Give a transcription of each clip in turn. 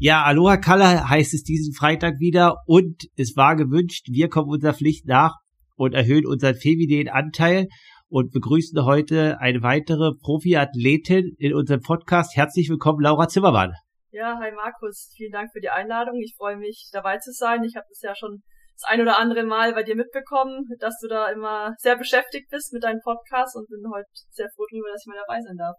Ja, Aloha Kala heißt es diesen Freitag wieder und es war gewünscht, wir kommen unserer Pflicht nach und erhöhen unseren femininen Anteil und begrüßen heute eine weitere Profiathletin in unserem Podcast. Herzlich willkommen, Laura Zimmermann. Ja, hi Markus, vielen Dank für die Einladung. Ich freue mich, dabei zu sein. Ich habe das ja schon das ein oder andere Mal bei dir mitbekommen, dass du da immer sehr beschäftigt bist mit deinem Podcast und bin heute sehr froh darüber, dass ich mal dabei sein darf.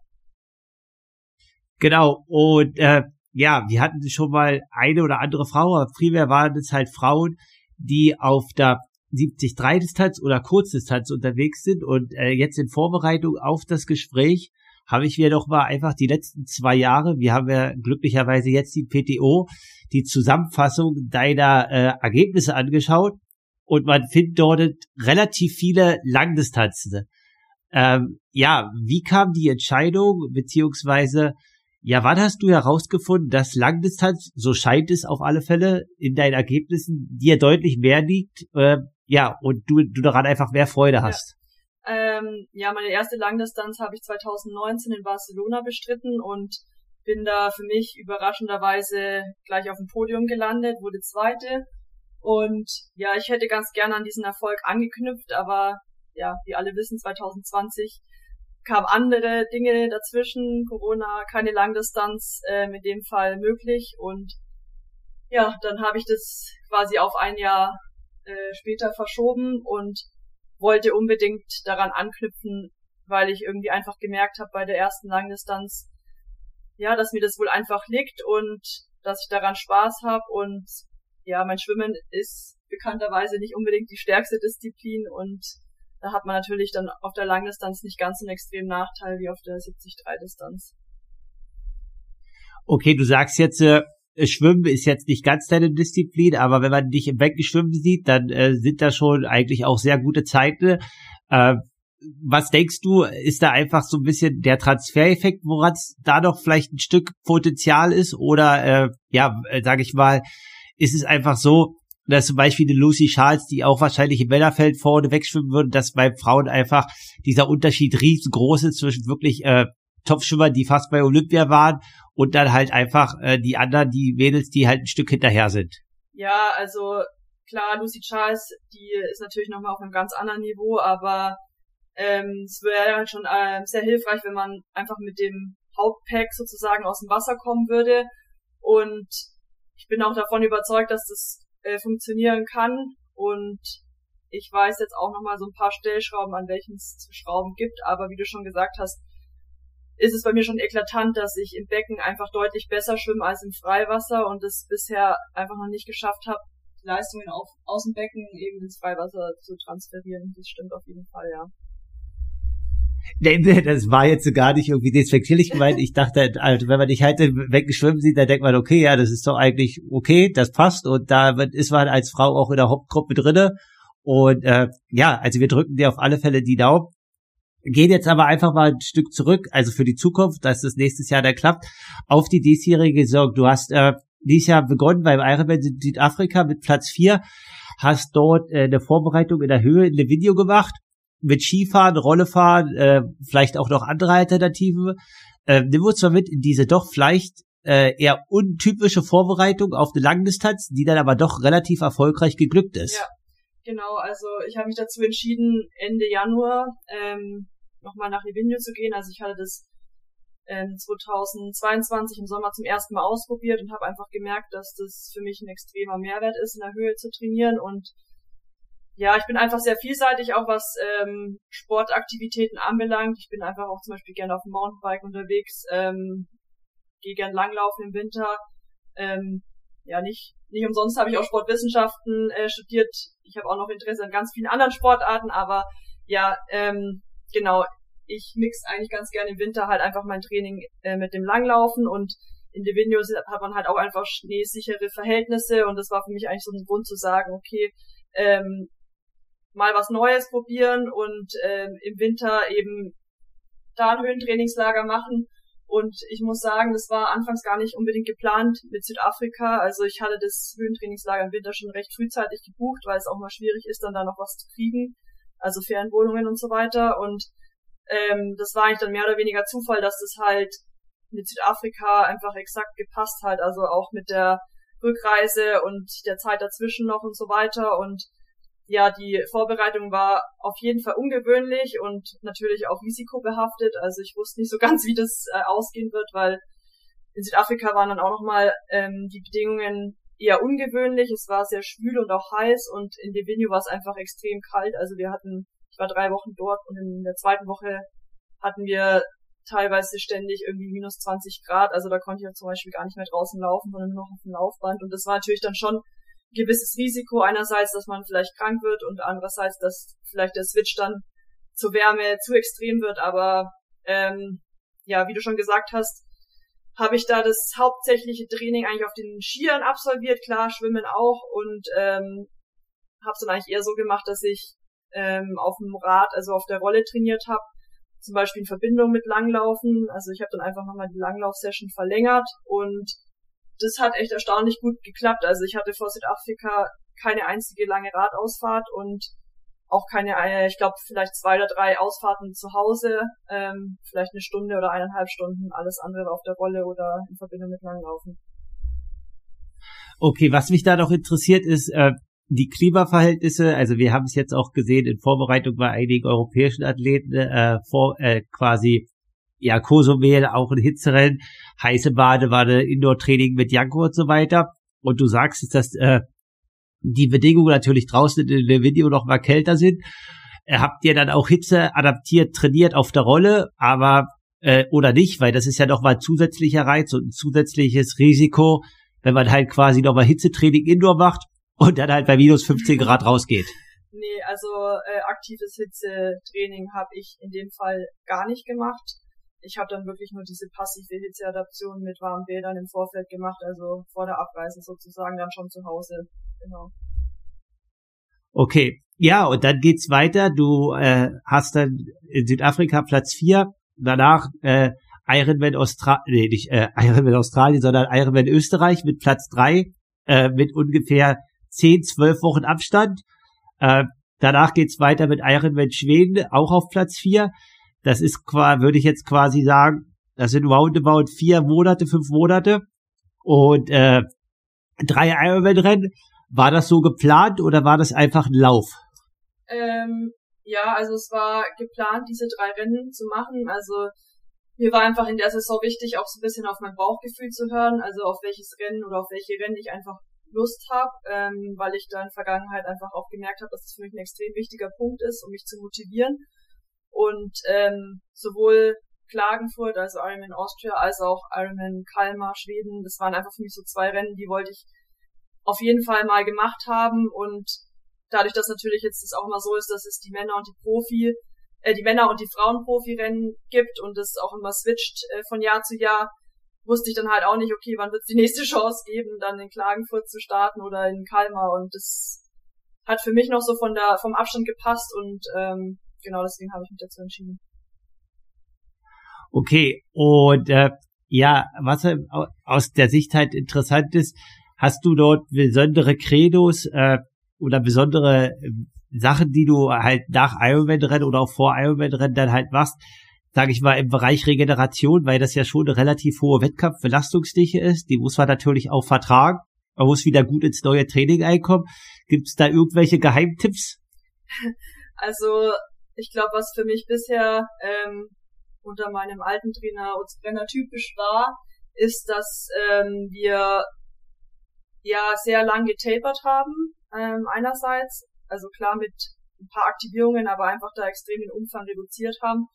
Genau, und äh, ja, wir hatten schon mal eine oder andere Frau, aber primär waren es halt Frauen, die auf der 73-Distanz oder Kurzdistanz unterwegs sind und äh, jetzt in Vorbereitung auf das Gespräch habe ich mir doch mal einfach die letzten zwei Jahre, wir haben ja glücklicherweise jetzt die PTO, die Zusammenfassung deiner äh, Ergebnisse angeschaut und man findet dort relativ viele Langdistanzen. Ähm, ja, wie kam die Entscheidung, beziehungsweise ja, wann hast du herausgefunden, dass Langdistanz, so scheint es auf alle Fälle, in deinen Ergebnissen dir deutlich mehr liegt, äh, ja, und du, du daran einfach mehr Freude hast? Ähm, ja meine erste Langdistanz habe ich 2019 in Barcelona bestritten und bin da für mich überraschenderweise gleich auf dem Podium gelandet, wurde zweite. Und ja, ich hätte ganz gerne an diesen Erfolg angeknüpft, aber ja, wie alle wissen, 2020 kamen andere Dinge dazwischen, Corona, keine Langdistanz äh, in dem Fall möglich und ja, dann habe ich das quasi auf ein Jahr äh, später verschoben und wollte unbedingt daran anknüpfen, weil ich irgendwie einfach gemerkt habe bei der ersten Langdistanz, ja, dass mir das wohl einfach liegt und dass ich daran Spaß habe und ja, mein Schwimmen ist bekannterweise nicht unbedingt die stärkste Disziplin und da hat man natürlich dann auf der Langdistanz nicht ganz so einen extremen Nachteil wie auf der 70-3-Distanz. Okay, du sagst jetzt, äh, Schwimmen ist jetzt nicht ganz deine Disziplin, aber wenn man dich im Becken sieht, dann äh, sind da schon eigentlich auch sehr gute Zeiten. Äh, was denkst du, ist da einfach so ein bisschen der Transfereffekt, woran es da doch vielleicht ein Stück Potenzial ist? Oder äh, ja, äh, sage ich mal, ist es einfach so, dass zum Beispiel eine Lucy Charles, die auch wahrscheinlich im Männerfeld vorne wegschwimmen würde, dass bei Frauen einfach dieser Unterschied riesengroß ist zwischen wirklich äh, Topschwimmer, die fast bei Olympia waren und dann halt einfach äh, die anderen, die Mädels, die halt ein Stück hinterher sind. Ja, also klar, Lucy Charles, die ist natürlich nochmal auf einem ganz anderen Niveau, aber ähm, es wäre halt schon äh, sehr hilfreich, wenn man einfach mit dem Hauptpack sozusagen aus dem Wasser kommen würde. Und ich bin auch davon überzeugt, dass das äh, funktionieren kann. Und ich weiß jetzt auch nochmal so ein paar Stellschrauben, an welchen es zu schrauben gibt. Aber wie du schon gesagt hast, ist es bei mir schon eklatant, dass ich im Becken einfach deutlich besser schwimme als im Freiwasser und es bisher einfach noch nicht geschafft habe, die Leistungen auf, aus dem Becken eben ins Freiwasser zu transferieren. Das stimmt auf jeden Fall, ja. Das war jetzt gar nicht irgendwie despektierlich gemeint. Ich dachte, also wenn man dich halt weggeschwimmen sieht, dann denkt man, okay, ja, das ist doch eigentlich okay, das passt. Und da ist man als Frau auch in der Hauptgruppe drinne. Und äh, ja, also wir drücken dir auf alle Fälle die Daumen. Gehen jetzt aber einfach mal ein Stück zurück, also für die Zukunft, dass das nächstes Jahr dann klappt, auf die diesjährige Saison. Du hast äh, dieses Jahr begonnen beim Ironman Südafrika mit Platz vier, hast dort äh, eine Vorbereitung in der Höhe in dem Video gemacht mit Skifahren, Rollefahren, äh, vielleicht auch noch andere Alternativen. Äh, nimm uns mal mit in diese doch vielleicht äh, eher untypische Vorbereitung auf eine Langdistanz, die dann aber doch relativ erfolgreich geglückt ist. Ja, genau. Also ich habe mich dazu entschieden, Ende Januar ähm, nochmal nach Livigno zu gehen. Also ich hatte das ähm, 2022 im Sommer zum ersten Mal ausprobiert und habe einfach gemerkt, dass das für mich ein extremer Mehrwert ist, in der Höhe zu trainieren und ja, ich bin einfach sehr vielseitig, auch was ähm, Sportaktivitäten anbelangt. Ich bin einfach auch zum Beispiel gerne auf dem Mountainbike unterwegs, ähm, gehe gern langlaufen im Winter. Ähm, ja, nicht, nicht umsonst habe ich auch Sportwissenschaften äh, studiert. Ich habe auch noch Interesse an ganz vielen anderen Sportarten, aber ja, ähm, genau, ich mix eigentlich ganz gerne im Winter halt einfach mein Training äh, mit dem Langlaufen und in Livigno hat man halt auch einfach schneesichere Verhältnisse und das war für mich eigentlich so ein Grund zu sagen, okay, ähm, mal was Neues probieren und ähm, im Winter eben da ein Höhentrainingslager machen. Und ich muss sagen, das war anfangs gar nicht unbedingt geplant mit Südafrika. Also ich hatte das Höhentrainingslager im Winter schon recht frühzeitig gebucht, weil es auch mal schwierig ist, dann da noch was zu kriegen. Also Fernwohnungen und so weiter. Und ähm, das war eigentlich dann mehr oder weniger Zufall, dass das halt mit Südafrika einfach exakt gepasst hat. Also auch mit der Rückreise und der Zeit dazwischen noch und so weiter. Und ja, die Vorbereitung war auf jeden Fall ungewöhnlich und natürlich auch risikobehaftet. Also ich wusste nicht so ganz, wie das äh, ausgehen wird, weil in Südafrika waren dann auch nochmal ähm, die Bedingungen eher ungewöhnlich. Es war sehr schwül und auch heiß und in Livigno war es einfach extrem kalt. Also wir hatten, ich war drei Wochen dort und in der zweiten Woche hatten wir teilweise ständig irgendwie minus 20 Grad. Also da konnte ich ja zum Beispiel gar nicht mehr draußen laufen, sondern nur noch auf dem Laufband. Und das war natürlich dann schon gewisses Risiko. Einerseits, dass man vielleicht krank wird und andererseits, dass vielleicht der Switch dann zur Wärme zu extrem wird. Aber ähm, ja, wie du schon gesagt hast, habe ich da das hauptsächliche Training eigentlich auf den Skiern absolviert, klar, Schwimmen auch und ähm, habe es dann eigentlich eher so gemacht, dass ich ähm, auf dem Rad, also auf der Rolle trainiert habe, zum Beispiel in Verbindung mit Langlaufen. Also ich habe dann einfach nochmal die Langlaufsession verlängert und das hat echt erstaunlich gut geklappt. Also ich hatte vor Südafrika keine einzige lange Radausfahrt und auch keine, äh, ich glaube, vielleicht zwei oder drei Ausfahrten zu Hause, ähm, vielleicht eine Stunde oder eineinhalb Stunden, alles andere auf der Rolle oder in Verbindung mit Langlaufen. Okay, was mich da noch interessiert ist, äh, die Klimaverhältnisse, also wir haben es jetzt auch gesehen in Vorbereitung bei einigen europäischen Athleten, äh, vor, äh, quasi ja, Kosumel, auch ein Hitzerennen, heiße Badewanne, Indoor-Training mit Janko und so weiter. Und du sagst, dass äh, die Bedingungen natürlich draußen in dem Video noch mal kälter sind. Äh, habt ihr dann auch Hitze adaptiert, trainiert auf der Rolle, aber äh, oder nicht, weil das ist ja noch mal zusätzlicher Reiz und ein zusätzliches Risiko, wenn man halt quasi noch mal Hitzetraining Indoor macht und dann halt bei minus 15 Grad rausgeht. Nee, also äh, aktives Hitzetraining habe ich in dem Fall gar nicht gemacht ich habe dann wirklich nur diese passive Hitzeadaption mit warmen Bädern im Vorfeld gemacht, also vor der Abreise sozusagen dann schon zu Hause. Genau. Okay, ja, und dann geht's weiter. Du äh, hast dann in Südafrika Platz vier, danach äh, Ironman Australien, nee, nicht äh, Ironman Australien, sondern Ironman Österreich mit Platz drei, äh, mit ungefähr zehn, zwölf Wochen Abstand. Äh, danach geht's weiter mit Ironman Schweden, auch auf Platz vier. Das ist quasi, würde ich jetzt quasi sagen, das sind roundabout vier Monate, fünf Monate und äh, drei Ironman-Rennen. War das so geplant oder war das einfach ein Lauf? Ähm, ja, also es war geplant, diese drei Rennen zu machen. Also mir war einfach in der Saison wichtig, auch so ein bisschen auf mein Bauchgefühl zu hören, also auf welches Rennen oder auf welche Rennen ich einfach Lust habe, ähm, weil ich da in der Vergangenheit einfach auch gemerkt habe, dass es das für mich ein extrem wichtiger Punkt ist, um mich zu motivieren. Und ähm, sowohl Klagenfurt, also Ironman Austria, als auch Ironman Kalmar, Schweden, das waren einfach für mich so zwei Rennen, die wollte ich auf jeden Fall mal gemacht haben. Und dadurch, dass natürlich jetzt es auch immer so ist, dass es die Männer und die Profi, äh, die Männer und die Frauen-Profi-Rennen gibt und es auch immer switcht äh, von Jahr zu Jahr, wusste ich dann halt auch nicht, okay, wann wird es die nächste Chance geben, dann in Klagenfurt zu starten oder in Kalmar. Und das hat für mich noch so von der vom Abstand gepasst und ähm, genau deswegen habe ich mich dazu entschieden. Okay, und äh, ja, was aus der Sicht halt interessant ist, hast du dort besondere Credos äh, oder besondere äh, Sachen, die du halt nach Ironman-Rennen oder auch vor Ironman-Rennen dann halt machst, sage ich mal, im Bereich Regeneration, weil das ja schon eine relativ hohe Wettkampfbelastungsdichte ist. Die muss man natürlich auch vertragen. Man muss wieder gut ins neue Training einkommen. Gibt es da irgendwelche Geheimtipps? Also ich glaube, was für mich bisher ähm, unter meinem alten Trainer Utz Brenner typisch war, ist, dass ähm, wir ja sehr lang getapert haben, ähm, einerseits, also klar mit ein paar Aktivierungen, aber einfach da extrem den Umfang reduziert haben.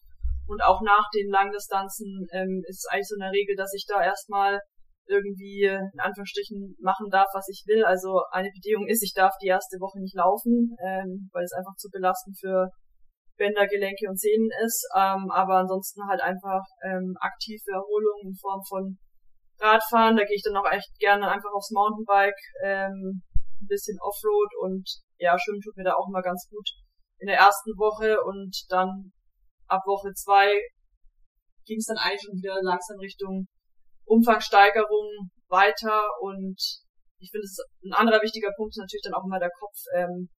Und auch nach den Langdistanzen ähm, ist eigentlich so eine Regel, dass ich da erstmal irgendwie in Anführungsstrichen machen darf, was ich will. Also eine Bedingung ist, ich darf die erste Woche nicht laufen, ähm, weil es einfach zu belastend für Bänder, Gelenke und Sehnen ist, ähm, aber ansonsten halt einfach ähm, aktive Erholung in Form von Radfahren. Da gehe ich dann auch echt gerne einfach aufs Mountainbike, ähm, ein bisschen Offroad und ja, Schwimmen tut mir da auch immer ganz gut in der ersten Woche und dann ab Woche zwei ging es dann eigentlich schon wieder langsam Richtung Umfangsteigerung weiter und ich finde, es ein anderer wichtiger Punkt ist natürlich dann auch immer der Kopf. Ähm,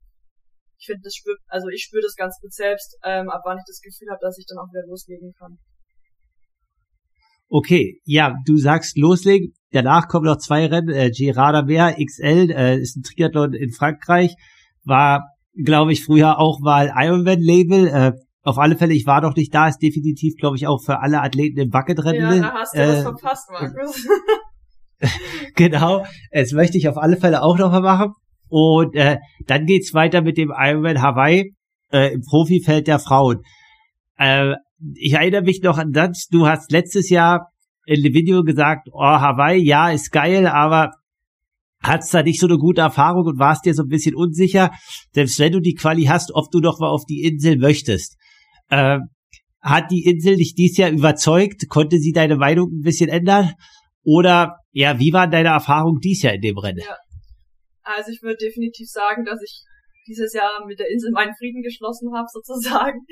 ich finde, das spürt, also ich spüre das ganz gut selbst, ähm, ab wann ich das Gefühl habe, dass ich dann auch wieder loslegen kann. Okay, ja, du sagst loslegen. Danach kommen noch zwei Rennen. Äh, Girarda Meer XL äh, ist ein Triathlon in Frankreich. War, glaube ich, früher auch mal Ironman-Label. Äh, auf alle Fälle, ich war noch nicht da, ist definitiv, glaube ich, auch für alle Athleten im Bucketrennen. Ja, da hast du äh, was verpasst, Markus. genau, das möchte ich auf alle Fälle auch noch mal machen. Und äh, dann geht's weiter mit dem Ironman Hawaii äh, im Profifeld der Frauen. Äh, ich erinnere mich noch an das, du hast letztes Jahr in dem Video gesagt, oh, Hawaii, ja, ist geil, aber hattest da nicht so eine gute Erfahrung und warst dir so ein bisschen unsicher, selbst wenn du die Quali hast, ob du noch mal auf die Insel möchtest. Äh, hat die Insel dich dies Jahr überzeugt? Konnte sie deine Meinung ein bisschen ändern? Oder ja, wie war deine Erfahrung dies Jahr in dem Rennen? Ja. Also ich würde definitiv sagen, dass ich dieses Jahr mit der Insel meinen Frieden geschlossen habe, sozusagen.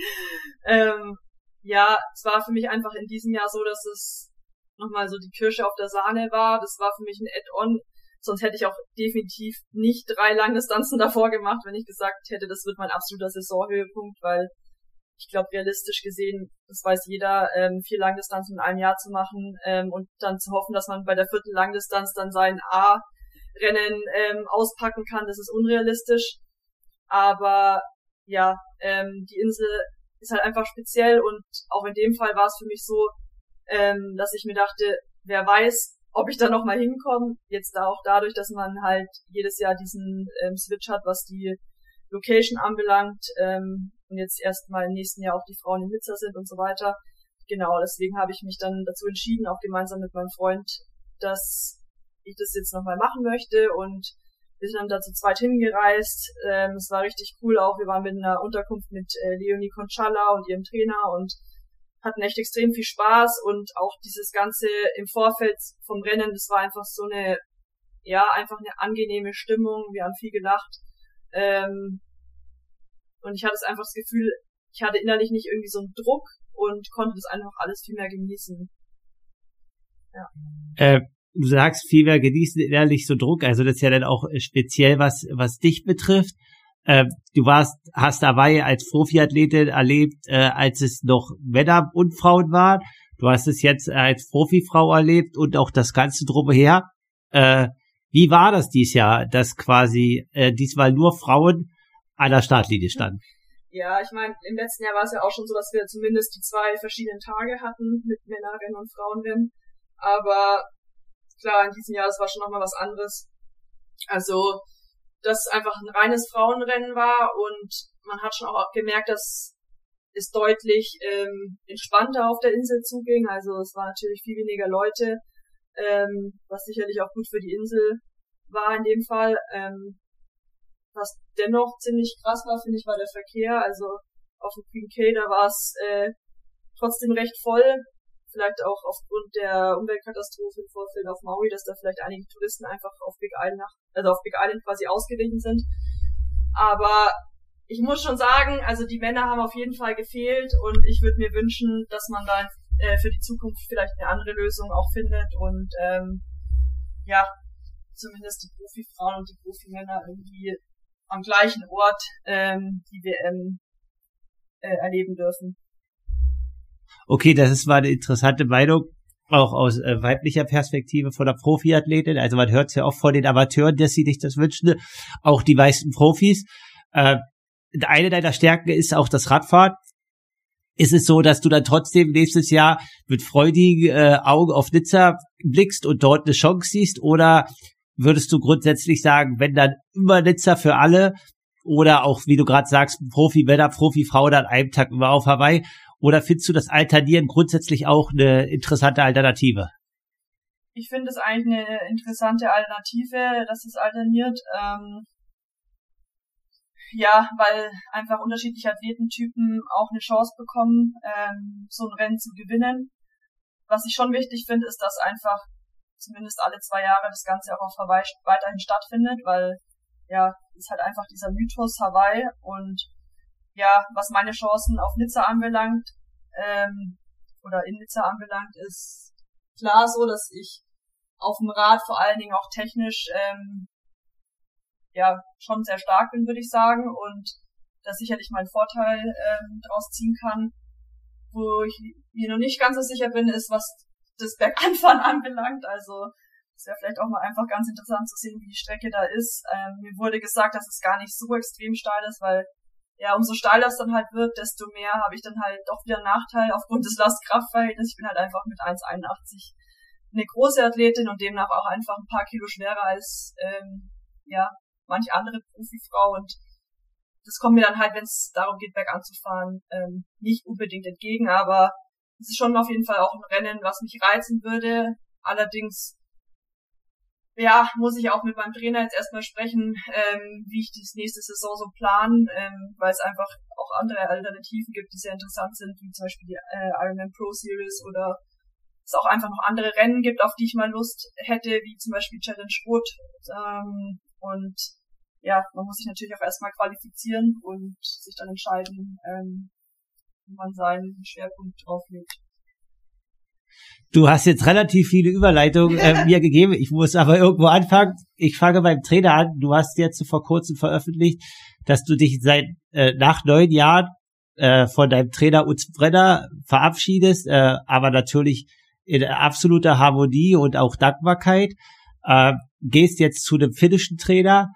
Ähm, ja, es war für mich einfach in diesem Jahr so, dass es nochmal so die Kirsche auf der Sahne war. Das war für mich ein Add-on. Sonst hätte ich auch definitiv nicht drei Langdistanzen davor gemacht, wenn ich gesagt hätte, das wird mein absoluter Saisonhöhepunkt, weil ich glaube, realistisch gesehen, das weiß jeder, ähm, vier Langdistanzen in einem Jahr zu machen ähm, und dann zu hoffen, dass man bei der vierten Langdistanz dann sein A-Rennen ähm, auspacken kann, das ist unrealistisch. Aber ja, ähm, die Insel ist halt einfach speziell und auch in dem Fall war es für mich so, ähm, dass ich mir dachte, wer weiß, ob ich da noch mal hinkomme. Jetzt da auch dadurch, dass man halt jedes Jahr diesen ähm, Switch hat, was die Location anbelangt ähm, und jetzt erstmal im nächsten Jahr auch die Frauen in Nizza sind und so weiter. Genau, deswegen habe ich mich dann dazu entschieden, auch gemeinsam mit meinem Freund, dass ich das jetzt nochmal machen möchte und wir sind dann da zu zweit hingereist. Ähm, es war richtig cool auch. Wir waren mit einer Unterkunft mit äh, Leonie Conchala und ihrem Trainer und hatten echt extrem viel Spaß und auch dieses Ganze im Vorfeld vom Rennen, das war einfach so eine, ja, einfach eine angenehme Stimmung. Wir haben viel gelacht. Ähm, und ich hatte es einfach das Gefühl, ich hatte innerlich nicht irgendwie so einen Druck und konnte das einfach alles viel mehr genießen. Ja. Äh, du sagst viel mehr genießen innerlich so Druck, also das ist ja dann auch speziell was, was dich betrifft. Äh, du warst, hast dabei als Profiathletin erlebt, äh, als es noch Männer und Frauen waren. Du hast es jetzt als Profifrau erlebt und auch das ganze drumher. Äh, wie war das dieses Jahr, dass quasi äh, diesmal nur Frauen an der Startlinie standen? Ja, ich meine, im letzten Jahr war es ja auch schon so, dass wir zumindest die zwei verschiedenen Tage hatten mit Männerrennen und Frauenrennen. Aber klar, in diesem Jahr, das war schon nochmal was anderes. Also, das einfach ein reines Frauenrennen war und man hat schon auch gemerkt, dass es deutlich ähm, entspannter auf der Insel zuging. Also es war natürlich viel weniger Leute, ähm, was sicherlich auch gut für die Insel war in dem Fall. Ähm, was dennoch ziemlich krass war, finde ich, war der Verkehr. Also auf dem Queen K, da war es äh, trotzdem recht voll vielleicht auch aufgrund der Umweltkatastrophe im Vorfeld auf Maui, dass da vielleicht einige Touristen einfach auf Big Island, nach, also auf Big Island quasi ausgewichen sind. Aber ich muss schon sagen, also die Männer haben auf jeden Fall gefehlt und ich würde mir wünschen, dass man da äh, für die Zukunft vielleicht eine andere Lösung auch findet und ähm, ja, zumindest die Profifrauen und die Profimänner irgendwie am gleichen Ort ähm, die WM äh, erleben dürfen okay, das ist mal eine interessante Meinung, auch aus äh, weiblicher Perspektive von der Profiathletin. Also man hört es ja auch von den Amateuren, dass sie sich das wünschen, auch die meisten Profis. Äh, eine deiner Stärken ist auch das Radfahren. Ist es so, dass du dann trotzdem nächstes Jahr mit freudigen äh, Augen auf Nizza blickst und dort eine Chance siehst? Oder würdest du grundsätzlich sagen, wenn dann immer Nizza für alle oder auch, wie du gerade sagst, Profi-Männer, Profi-Frau dann einen Tag immer auf Hawaii? Oder findest du das Alternieren grundsätzlich auch eine interessante Alternative? Ich finde es eigentlich eine interessante Alternative, dass es alterniert. Ähm, ja, weil einfach unterschiedliche Athletentypen auch eine Chance bekommen, ähm, so ein Rennen zu gewinnen. Was ich schon wichtig finde, ist, dass einfach zumindest alle zwei Jahre das Ganze auch auf Hawaii weiterhin stattfindet, weil ja, ist halt einfach dieser Mythos Hawaii und ja, was meine Chancen auf Nizza anbelangt, ähm, oder in Nizza anbelangt, ist klar so, dass ich auf dem Rad vor allen Dingen auch technisch ähm, ja schon sehr stark bin, würde ich sagen, und da sicherlich meinen Vorteil ähm, draus ziehen kann. Wo ich mir noch nicht ganz so sicher bin, ist, was das Berganfahren anbelangt. Also ist ja vielleicht auch mal einfach ganz interessant zu sehen, wie die Strecke da ist. Ähm, mir wurde gesagt, dass es gar nicht so extrem steil ist, weil ja, umso steiler es dann halt wird, desto mehr habe ich dann halt doch wieder einen Nachteil aufgrund des Last-Kraft-Verhältnisses. Ich bin halt einfach mit 1,81 eine große Athletin und demnach auch einfach ein paar Kilo schwerer als ähm, ja manch andere Profifrau und das kommt mir dann halt, wenn es darum geht, bergan zu fahren, ähm, nicht unbedingt entgegen, aber es ist schon auf jeden Fall auch ein Rennen, was mich reizen würde. Allerdings ja, muss ich auch mit meinem Trainer jetzt erstmal sprechen, ähm, wie ich die nächste Saison so planen, ähm, weil es einfach auch andere Alternativen gibt, die sehr interessant sind, wie zum Beispiel die äh, Ironman Pro Series oder es auch einfach noch andere Rennen gibt, auf die ich mal Lust hätte, wie zum Beispiel Challenge Rot. Ähm, und ja, man muss sich natürlich auch erstmal qualifizieren und sich dann entscheiden, ähm, man seinen Schwerpunkt drauf legt. Du hast jetzt relativ viele Überleitungen äh, mir gegeben. Ich muss aber irgendwo anfangen. Ich fange beim Trainer an. Du hast jetzt vor kurzem veröffentlicht, dass du dich seit äh, nach neun Jahren äh, von deinem Trainer Utz Brenner verabschiedest, äh, aber natürlich in absoluter Harmonie und auch Dankbarkeit. Äh, gehst jetzt zu dem finnischen Trainer.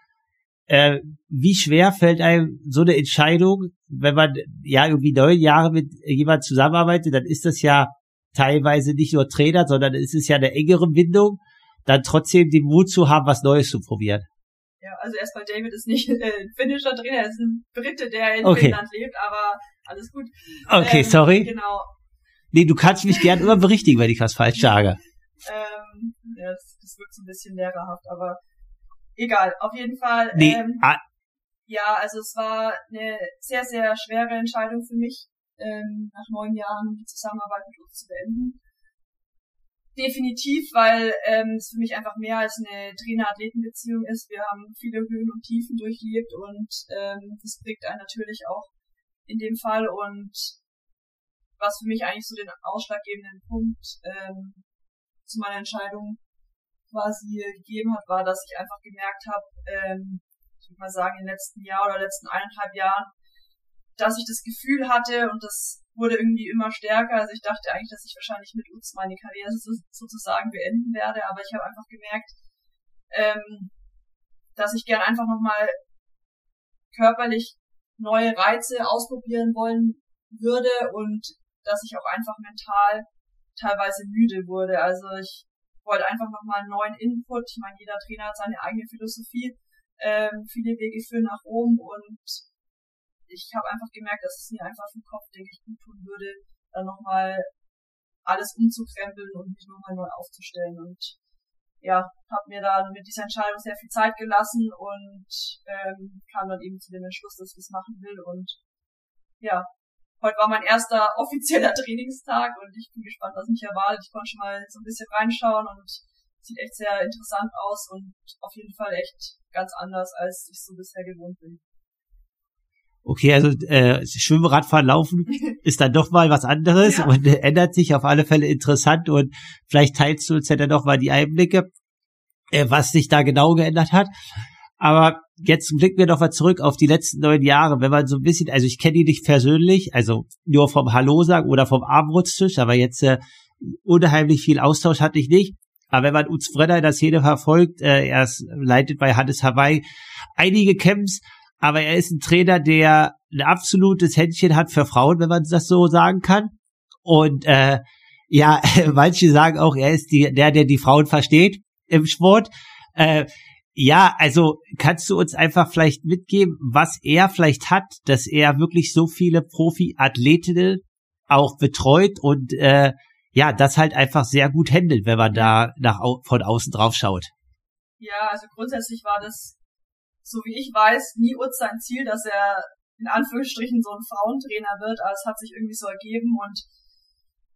Äh, wie schwer fällt einem so eine Entscheidung, wenn man ja irgendwie neun Jahre mit jemandem zusammenarbeitet, dann ist das ja teilweise nicht nur Trainer, sondern es ist ja eine engere Bindung, dann trotzdem den Mut zu haben, was Neues zu probieren. Ja, also erstmal David ist nicht äh, ein finnischer Trainer, er ist ein Brite, der in okay. Finnland lebt, aber alles gut. Okay, ähm, sorry. Genau. Nee, du kannst mich gern immer berichtigen, wenn ich was falsch sage. ähm, ja, das, das wirkt so ein bisschen lehrerhaft, aber egal, auf jeden Fall. Nee, ähm, ah. Ja, also es war eine sehr, sehr schwere Entscheidung für mich, ähm, nach neun Jahren die Zusammenarbeit mit uns zu beenden. Definitiv, weil ähm, es für mich einfach mehr als eine Trainer-Athleten-Beziehung ist. Wir haben viele Höhen und Tiefen durchlebt und ähm, das prägt einen natürlich auch in dem Fall. Und was für mich eigentlich so den ausschlaggebenden Punkt ähm, zu meiner Entscheidung quasi gegeben hat, war, dass ich einfach gemerkt habe, ähm, ich würde mal sagen, den letzten Jahr oder letzten eineinhalb Jahren dass ich das Gefühl hatte und das wurde irgendwie immer stärker. Also ich dachte eigentlich, dass ich wahrscheinlich mit uns meine Karriere so, sozusagen beenden werde, aber ich habe einfach gemerkt, ähm, dass ich gern einfach nochmal körperlich neue Reize ausprobieren wollen würde und dass ich auch einfach mental teilweise müde wurde. Also ich wollte einfach nochmal einen neuen Input. Ich meine, jeder Trainer hat seine eigene Philosophie. Ähm, viele Wege führen nach oben und ich habe einfach gemerkt, dass es mir einfach im Kopf, denke ich, gut tun würde, dann nochmal alles umzukrempeln und mich nochmal neu aufzustellen. Und ja, habe mir dann mit dieser Entscheidung sehr viel Zeit gelassen und ähm, kam dann eben zu dem Entschluss, dass ich es machen will. Und ja, heute war mein erster offizieller Trainingstag und ich bin gespannt, was mich erwartet. Ich konnte schon mal so ein bisschen reinschauen und sieht echt sehr interessant aus und auf jeden Fall echt ganz anders, als ich so bisher gewohnt bin. Okay, also äh, Schwimmen, Radfahren, Laufen ist dann doch mal was anderes ja. und äh, ändert sich auf alle Fälle interessant und vielleicht teilst du uns ja dann noch mal die Einblicke, äh, was sich da genau geändert hat. Aber jetzt blicken wir doch mal zurück auf die letzten neun Jahre, wenn man so ein bisschen, also ich kenne die nicht persönlich, also nur vom Hallo sagen oder vom Abendrutstisch, aber jetzt äh, unheimlich viel Austausch hatte ich nicht. Aber wenn man Utz Brenner in der Szene verfolgt, äh, er ist, leitet bei Hannes Hawaii einige Camps, aber er ist ein Trainer, der ein absolutes Händchen hat für Frauen, wenn man das so sagen kann. Und äh, ja, manche sagen auch, er ist die, der, der die Frauen versteht im Sport. Äh, ja, also kannst du uns einfach vielleicht mitgeben, was er vielleicht hat, dass er wirklich so viele Profi-Athletinnen auch betreut und äh, ja, das halt einfach sehr gut handelt, wenn man da nach von außen drauf schaut. Ja, also grundsätzlich war das so wie ich weiß, nie Utz sein Ziel, dass er in Anführungsstrichen so ein Frauentrainer wird, aber es hat sich irgendwie so ergeben und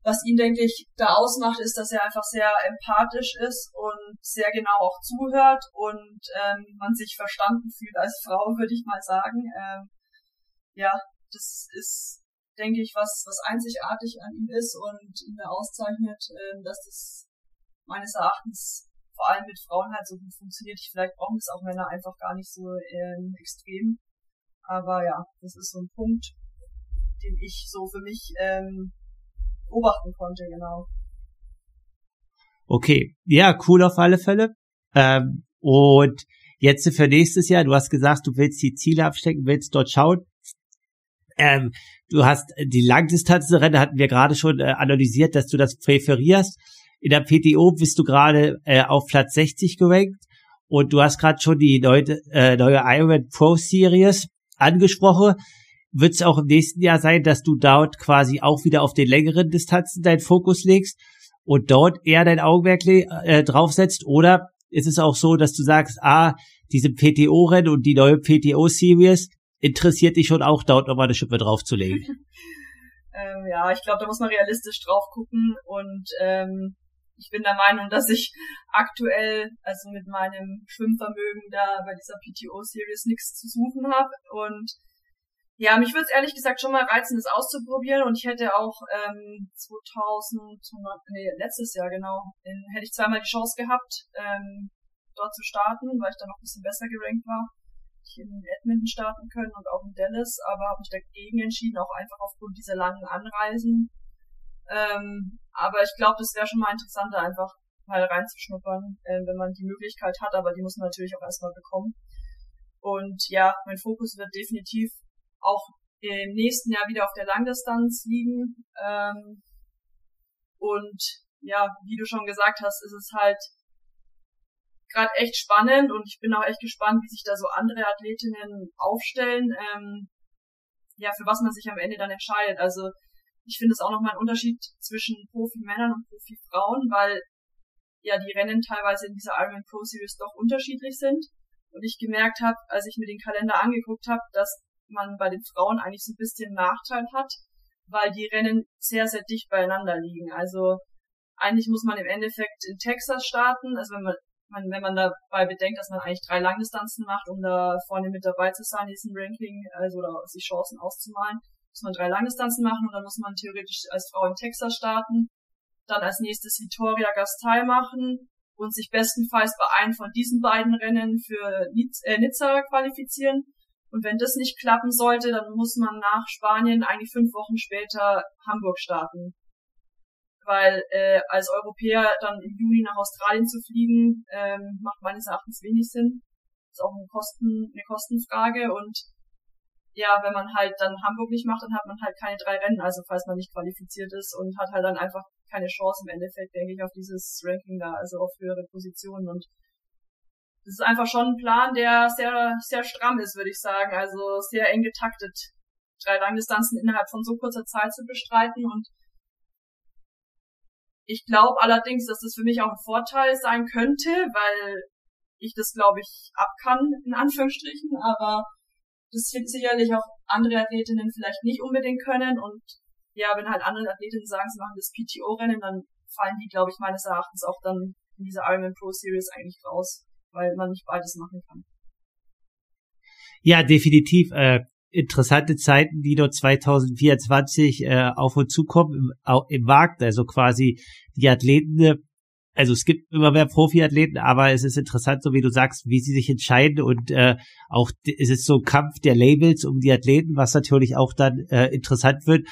was ihn, denke ich, da ausmacht, ist, dass er einfach sehr empathisch ist und sehr genau auch zuhört und ähm, man sich verstanden fühlt als Frau, würde ich mal sagen. Ähm, ja, das ist denke ich, was, was einzigartig an ihm ist und ihn da auszeichnet, äh, dass das meines Erachtens vor allem mit Frauen halt so gut funktioniert. Vielleicht brauchen das auch Männer einfach gar nicht so ähm, extrem. Aber ja, das ist so ein Punkt, den ich so für mich ähm, beobachten konnte, genau. Okay, ja, cool auf alle Fälle. Ähm, und jetzt für nächstes Jahr, du hast gesagt, du willst die Ziele abstecken, willst dort schauen. Ähm, du hast die Langdistanzrennen, hatten wir gerade schon äh, analysiert, dass du das präferierst. In der PTO bist du gerade äh, auf Platz 60 gerankt und du hast gerade schon die neue, äh, neue Ironman Pro Series angesprochen. Wird es auch im nächsten Jahr sein, dass du dort quasi auch wieder auf den längeren Distanzen deinen Fokus legst und dort eher dein Augenmerk äh, draufsetzt? Oder ist es auch so, dass du sagst, ah, diese PTO-Rennen und die neue PTO-Series interessiert dich schon auch, dort nochmal eine Schippe draufzulegen? ähm, ja, ich glaube, da muss man realistisch drauf gucken und ähm, ich bin der Meinung, dass ich aktuell, also mit meinem Schwimmvermögen da bei dieser PTO-Series nichts zu suchen habe und ja, mich würde es ehrlich gesagt schon mal reizen, das auszuprobieren und ich hätte auch ähm, 2000, nee, letztes Jahr genau, in, hätte ich zweimal die Chance gehabt, ähm, dort zu starten, weil ich da noch ein bisschen besser gerankt war. Ich in Edmonton starten können und auch in Dallas, aber habe mich dagegen entschieden, auch einfach aufgrund dieser langen Anreisen. Ähm, aber ich glaube, das wäre schon mal interessanter, einfach mal reinzuschnuppern, äh, wenn man die Möglichkeit hat, aber die muss man natürlich auch erstmal bekommen. Und ja, mein Fokus wird definitiv auch im nächsten Jahr wieder auf der Langdistanz liegen. Ähm, und ja, wie du schon gesagt hast, ist es halt gerade echt spannend und ich bin auch echt gespannt, wie sich da so andere Athletinnen aufstellen. Ähm, ja, für was man sich am Ende dann entscheidet. Also ich finde es auch nochmal ein Unterschied zwischen Profi-Männern und Profi-Frauen, weil ja die Rennen teilweise in dieser Ironman Pro Series doch unterschiedlich sind. Und ich gemerkt habe, als ich mir den Kalender angeguckt habe, dass man bei den Frauen eigentlich so ein bisschen Nachteil hat, weil die Rennen sehr, sehr dicht beieinander liegen. Also eigentlich muss man im Endeffekt in Texas starten, also wenn man, man wenn man dabei bedenkt, dass man eigentlich drei Langdistanzen macht, um da vorne mit dabei zu sein, diesen Ranking, also oder sich Chancen auszumalen, muss man drei Langdistanzen machen und dann muss man theoretisch als Frau in Texas starten, dann als nächstes Victoria Gastai machen und sich bestenfalls bei einem von diesen beiden Rennen für äh, Nizza qualifizieren und wenn das nicht klappen sollte, dann muss man nach Spanien eigentlich fünf Wochen später Hamburg starten. Weil äh, als Europäer dann im Juni nach Australien zu fliegen, ähm, macht meines Erachtens wenig Sinn. Ist auch eine, Kosten, eine Kostenfrage und ja, wenn man halt dann Hamburg nicht macht, dann hat man halt keine drei Rennen, also falls man nicht qualifiziert ist und hat halt dann einfach keine Chance im Endeffekt, denke ich, auf dieses Ranking da, also auf höhere Positionen und das ist einfach schon ein Plan, der sehr, sehr stramm ist, würde ich sagen. Also sehr eng getaktet, drei Langdistanzen innerhalb von so kurzer Zeit zu bestreiten. Und ich glaube allerdings, dass das für mich auch ein Vorteil sein könnte, weil ich das, glaube ich, ab kann, in Anführungsstrichen. Aber das wird sicherlich auch andere Athletinnen vielleicht nicht unbedingt können. Und ja, wenn halt andere Athletinnen sagen, sie machen das PTO-Rennen, dann fallen die, glaube ich, meines Erachtens auch dann in dieser Ironman Pro Series eigentlich raus weil man nicht beides machen kann. Ja, definitiv. Äh, interessante Zeiten, die dort 2024 äh, auf uns zukommen im, im Markt. Also quasi die Athleten, also es gibt immer mehr Profiathleten, aber es ist interessant, so wie du sagst, wie sie sich entscheiden und äh, auch es ist so ein Kampf der Labels um die Athleten, was natürlich auch dann äh, interessant wird,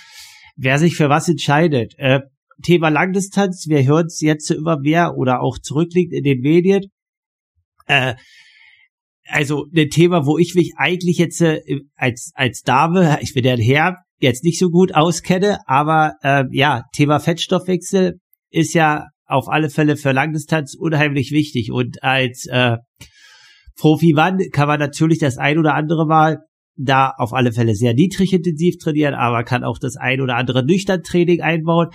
wer sich für was entscheidet. Äh, Thema Langdistanz, wir hören es jetzt immer mehr oder auch zurückliegt in den Medien äh, also ein Thema, wo ich mich eigentlich jetzt äh, als als Dame, ich bin ja ein Herr, jetzt nicht so gut auskenne, aber äh, ja, Thema Fettstoffwechsel ist ja auf alle Fälle für Langdistanz unheimlich wichtig und als äh, Profi-Mann kann man natürlich das ein oder andere Mal da auf alle Fälle sehr niedrig intensiv trainieren, aber kann auch das ein oder andere nüchtern Training einbauen.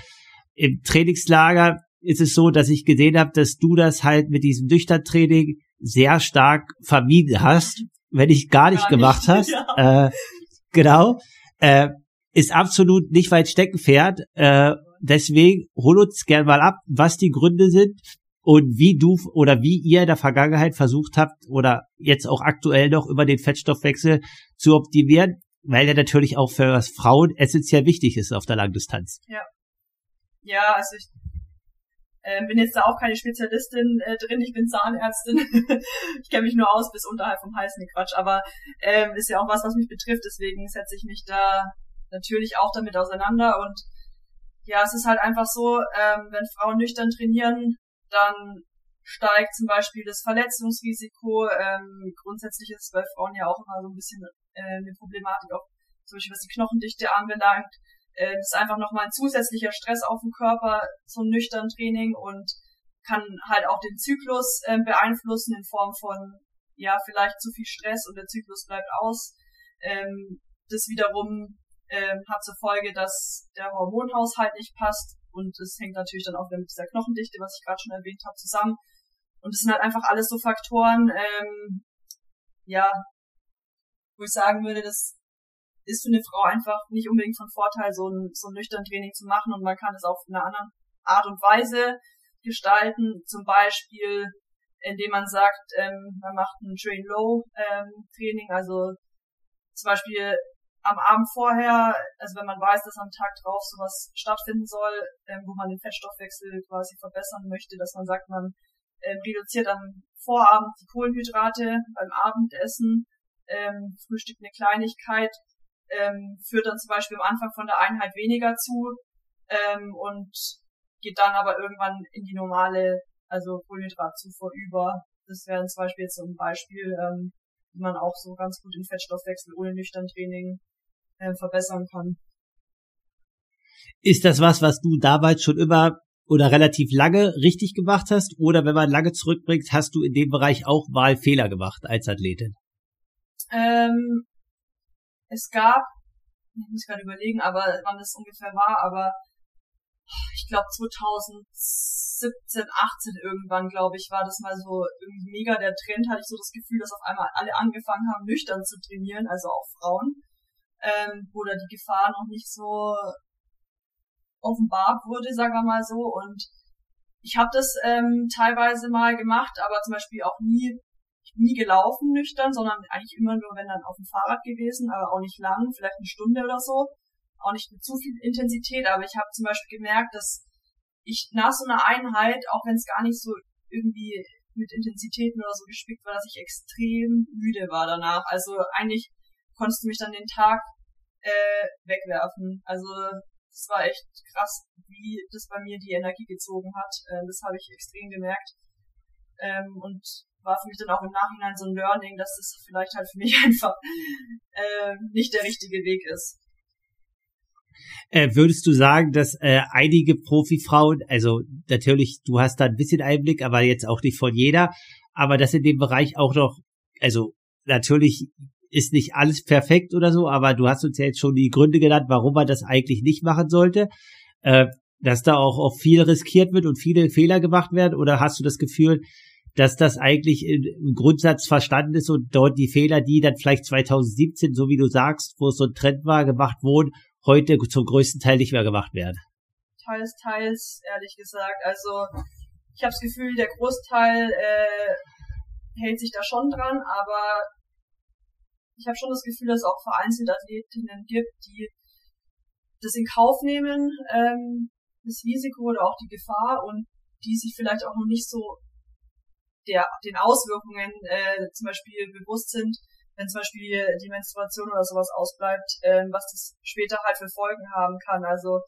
Im Trainingslager ist es so, dass ich gesehen habe, dass du das halt mit diesem nüchtern Training sehr stark vermieden hast, wenn ich gar nicht gar gemacht nicht, hast. Ja. Äh, genau. Äh, ist absolut nicht weit Steckenpferd. Äh, deswegen hol uns gern mal ab, was die Gründe sind und wie du oder wie ihr in der Vergangenheit versucht habt oder jetzt auch aktuell noch über den Fettstoffwechsel zu optimieren. weil der natürlich auch für Frauen essentiell wichtig ist auf der Langdistanz. Ja. Ja, also ich äh, bin jetzt da auch keine Spezialistin äh, drin, ich bin Zahnärztin. ich kenne mich nur aus bis unterhalb vom ne Quatsch. Aber ähm, ist ja auch was, was mich betrifft, deswegen setze ich mich da natürlich auch damit auseinander. Und ja, es ist halt einfach so, ähm, wenn Frauen nüchtern trainieren, dann steigt zum Beispiel das Verletzungsrisiko. Ähm, grundsätzlich ist es bei Frauen ja auch immer so ein bisschen äh, eine Problematik, auch zum Beispiel was die Knochendichte anbelangt. Äh, das ist einfach nochmal ein zusätzlicher Stress auf den Körper, ein nüchtern Training und kann halt auch den Zyklus äh, beeinflussen in Form von, ja, vielleicht zu viel Stress und der Zyklus bleibt aus. Ähm, das wiederum ähm, hat zur Folge, dass der Hormonhaushalt nicht passt. Und es hängt natürlich dann auch wieder mit dieser Knochendichte, was ich gerade schon erwähnt habe, zusammen. Und es sind halt einfach alles so Faktoren, ähm, ja, wo ich sagen würde, das ist für eine Frau einfach nicht unbedingt von Vorteil, so ein, so ein nüchtern Training zu machen. Und man kann es auf eine andere Art und Weise gestalten, zum Beispiel indem man sagt, ähm, man macht ein Train Low ähm, Training, also zum Beispiel am Abend vorher, also wenn man weiß, dass am Tag drauf sowas stattfinden soll, ähm, wo man den Fettstoffwechsel quasi verbessern möchte, dass man sagt, man ähm, reduziert am Vorabend die Kohlenhydrate beim Abendessen, ähm, frühstückt eine Kleinigkeit, ähm, führt dann zum Beispiel am Anfang von der Einheit weniger zu ähm, und geht dann aber irgendwann in die normale, also Kohlenhydratzufuhr über. Das wäre zum Beispiel jetzt so ein Beispiel, ähm, wie man auch so ganz gut den Fettstoffwechsel ohne nüchtern Training äh, verbessern kann. Ist das was, was du damals schon immer oder relativ lange richtig gemacht hast? Oder wenn man lange zurückbringt, hast du in dem Bereich auch mal Fehler gemacht als Athletin? Ähm, es gab, ich muss gerade überlegen, aber wann das ungefähr war, aber ich glaube 2017, 18 irgendwann, glaube ich, war das mal so irgendwie mega der Trend, hatte ich so das Gefühl, dass auf einmal alle angefangen haben, nüchtern zu trainieren, also auch Frauen ähm, da die Gefahr noch nicht so offenbart wurde, sagen wir mal so. Und ich habe das ähm, teilweise mal gemacht, aber zum Beispiel auch nie nie gelaufen nüchtern, sondern eigentlich immer nur, wenn dann auf dem Fahrrad gewesen, aber auch nicht lang, vielleicht eine Stunde oder so. Auch nicht mit zu viel Intensität, aber ich habe zum Beispiel gemerkt, dass ich nach so einer Einheit, auch wenn es gar nicht so irgendwie mit Intensitäten oder so gespickt war, dass ich extrem müde war danach. Also eigentlich konntest du mich dann den Tag äh, wegwerfen. Also es war echt krass, wie das bei mir die Energie gezogen hat. Äh, das habe ich extrem gemerkt. Ähm, und war für mich dann auch im Nachhinein so ein Learning, dass das vielleicht halt für mich einfach äh, nicht der richtige Weg ist. Äh, würdest du sagen, dass äh, einige Profifrauen, also natürlich, du hast da ein bisschen Einblick, aber jetzt auch nicht von jeder, aber dass in dem Bereich auch noch, also natürlich ist nicht alles perfekt oder so, aber du hast uns ja jetzt schon die Gründe genannt, warum man das eigentlich nicht machen sollte. Äh, dass da auch, auch viel riskiert wird und viele Fehler gemacht werden? Oder hast du das Gefühl, dass das eigentlich im Grundsatz verstanden ist und dort die Fehler, die dann vielleicht 2017, so wie du sagst, wo es so ein Trend war, gemacht wurden, heute zum größten Teil nicht mehr gemacht werden? Teils, teils, ehrlich gesagt. Also ich habe das Gefühl, der Großteil äh, hält sich da schon dran, aber ich habe schon das Gefühl, dass es auch vereinzelt Athletinnen gibt, die das in Kauf nehmen, ähm, das Risiko oder auch die Gefahr und die sich vielleicht auch noch nicht so der, den Auswirkungen äh, zum Beispiel bewusst sind, wenn zum Beispiel die Menstruation oder sowas ausbleibt, ähm, was das später halt für Folgen haben kann. Also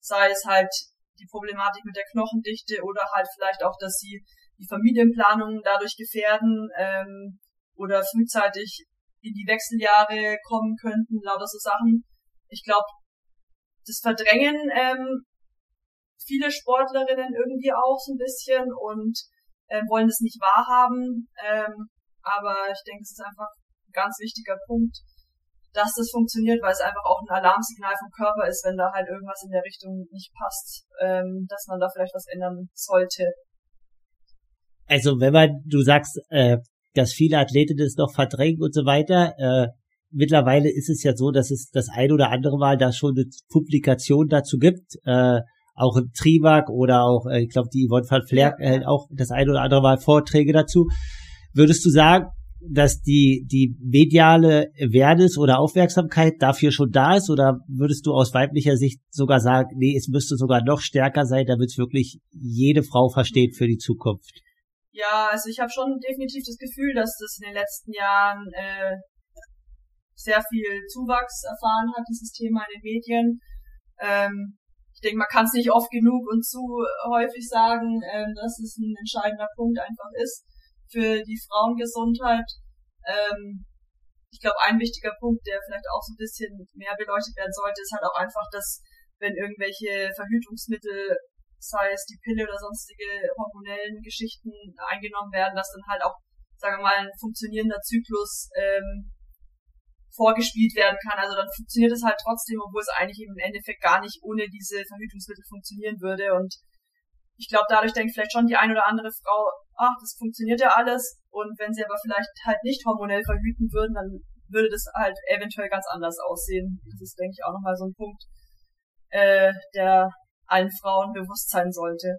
sei es halt die Problematik mit der Knochendichte oder halt vielleicht auch, dass sie die Familienplanung dadurch gefährden ähm, oder frühzeitig in die Wechseljahre kommen könnten, lauter so Sachen. Ich glaube, das verdrängen ähm, viele Sportlerinnen irgendwie auch so ein bisschen und ähm, wollen das nicht wahrhaben. Ähm, aber ich denke, es ist einfach ein ganz wichtiger Punkt, dass das funktioniert, weil es einfach auch ein Alarmsignal vom Körper ist, wenn da halt irgendwas in der Richtung nicht passt, ähm, dass man da vielleicht was ändern sollte. Also wenn man, du sagst, äh, dass viele Athleten das noch verdrängen und so weiter. Äh, mittlerweile ist es ja so, dass es das ein oder andere Mal da schon eine Publikation dazu gibt. Äh, auch im Trimark oder auch, äh, ich glaube, die Yvonne van Flerk hält auch das ein oder andere Mal Vorträge dazu. Würdest du sagen, dass die, die mediale Awareness oder Aufmerksamkeit dafür schon da ist? Oder würdest du aus weiblicher Sicht sogar sagen, nee, es müsste sogar noch stärker sein, damit es wirklich jede Frau versteht für die Zukunft? Ja, also ich habe schon definitiv das Gefühl, dass das in den letzten Jahren äh, sehr viel Zuwachs erfahren hat, dieses Thema in den Medien. Ähm, ich denke, man kann es nicht oft genug und zu häufig sagen, ähm, dass es ein entscheidender Punkt einfach ist für die Frauengesundheit. Ähm, ich glaube, ein wichtiger Punkt, der vielleicht auch so ein bisschen mehr beleuchtet werden sollte, ist halt auch einfach, dass wenn irgendwelche Verhütungsmittel, sei es die Pille oder sonstige hormonellen Geschichten eingenommen werden, dass dann halt auch, sagen wir mal, ein funktionierender Zyklus ähm, vorgespielt werden kann. Also dann funktioniert es halt trotzdem, obwohl es eigentlich im Endeffekt gar nicht ohne diese Verhütungsmittel funktionieren würde. Und ich glaube, dadurch denkt vielleicht schon die eine oder andere Frau, ach, das funktioniert ja alles. Und wenn sie aber vielleicht halt nicht hormonell verhüten würden, dann würde das halt eventuell ganz anders aussehen. Das ist, denke ich, auch nochmal so ein Punkt, äh, der allen Frauen bewusst sein sollte.